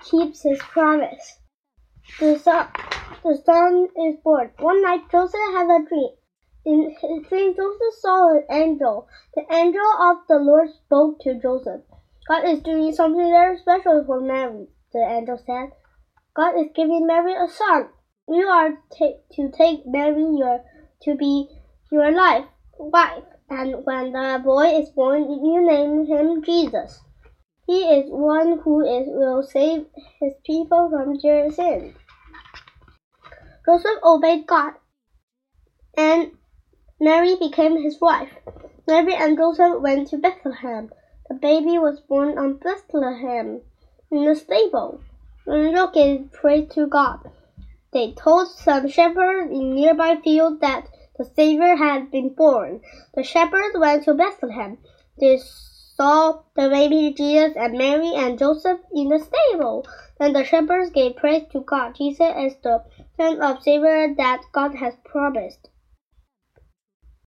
keeps his promise. The son, the son is born. One night, Joseph had a dream. In his dream, Joseph saw an angel. The angel of the Lord spoke to Joseph. God is doing something very special for Mary, the angel said. God is giving Mary a son. You are to take Mary your, to be your life, wife, and when the boy is born, you name him Jesus. He is one who is, will save his people from their sins. Joseph obeyed God, and Mary became his wife. Mary and Joseph went to Bethlehem. The baby was born on Bethlehem in the stable. Angel gave praise to God. They told some shepherds in nearby fields that the Savior had been born. The shepherds went to Bethlehem. They saw the baby Jesus and Mary and Joseph in the stable. Then the shepherds gave praise to God. Jesus is the Son of Savior that God has promised.